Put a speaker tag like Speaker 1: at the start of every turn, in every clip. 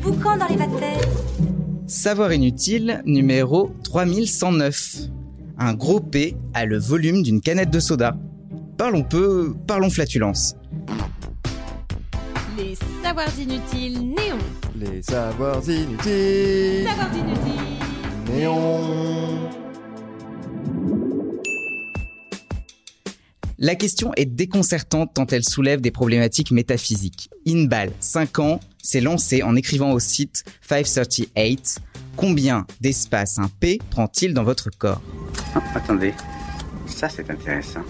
Speaker 1: boucan dans les vatères.
Speaker 2: Savoir inutile numéro 3109. Un gros P a le volume d'une canette de soda. Parlons peu, parlons flatulence.
Speaker 3: Les savoirs inutiles néons.
Speaker 4: Les savoirs inutiles.
Speaker 3: Savoirs inutiles.
Speaker 4: Néon.
Speaker 2: La question est déconcertante tant elle soulève des problématiques métaphysiques. Inbal, 5 ans, s'est lancé en écrivant au site 538 Combien d'espace un P prend-il dans votre corps
Speaker 5: Ah, attendez, ça c'est intéressant.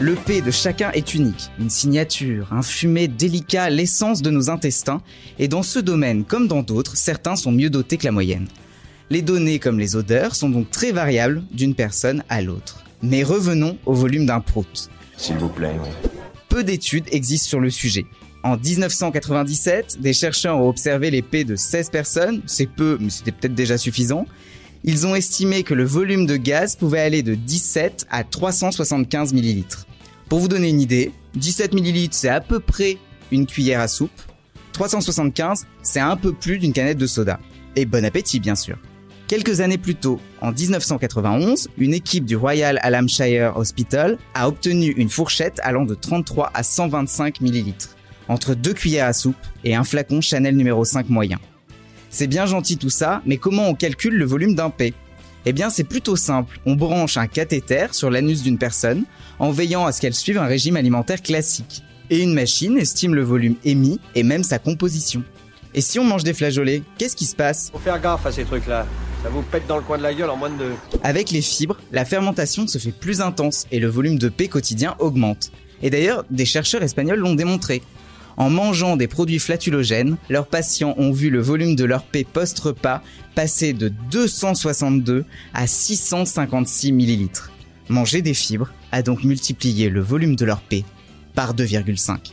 Speaker 2: Le P de chacun est unique, une signature, un fumet délicat, l'essence de nos intestins, et dans ce domaine comme dans d'autres, certains sont mieux dotés que la moyenne. Les données comme les odeurs sont donc très variables d'une personne à l'autre. Mais revenons au volume d'un prout.
Speaker 6: S'il vous plaît.
Speaker 2: Peu d'études existent sur le sujet. En 1997, des chercheurs ont observé les P de 16 personnes, c'est peu, mais c'était peut-être déjà suffisant. Ils ont estimé que le volume de gaz pouvait aller de 17 à 375 millilitres. Pour vous donner une idée, 17 millilitres, c'est à peu près une cuillère à soupe. 375, c'est un peu plus d'une canette de soda. Et bon appétit, bien sûr. Quelques années plus tôt, en 1991, une équipe du Royal Alamshire Hospital a obtenu une fourchette allant de 33 à 125 millilitres, entre deux cuillères à soupe et un flacon Chanel numéro 5 moyen. C'est bien gentil tout ça, mais comment on calcule le volume d'un P? Eh bien c'est plutôt simple, on branche un cathéter sur l'anus d'une personne en veillant à ce qu'elle suive un régime alimentaire classique. Et une machine estime le volume émis et même sa composition. Et si on mange des flageolets, qu'est-ce qui se passe?
Speaker 7: Faut faire gaffe à ces trucs-là. Ça vous pète dans le coin de la gueule en moins de deux.
Speaker 2: Avec les fibres, la fermentation se fait plus intense et le volume de P quotidien augmente. Et d'ailleurs, des chercheurs espagnols l'ont démontré. En mangeant des produits flatulogènes, leurs patients ont vu le volume de leur P post-repas passer de 262 à 656 millilitres. Manger des fibres a donc multiplié le volume de leur P par 2,5.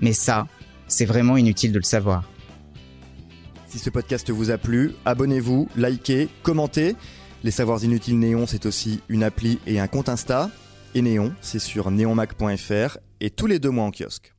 Speaker 2: Mais ça, c'est vraiment inutile de le savoir.
Speaker 4: Si ce podcast vous a plu, abonnez-vous, likez, commentez. Les Savoirs Inutiles Néon, c'est aussi une appli et un compte Insta. Et Néon, c'est sur neonmac.fr et tous les deux mois en kiosque.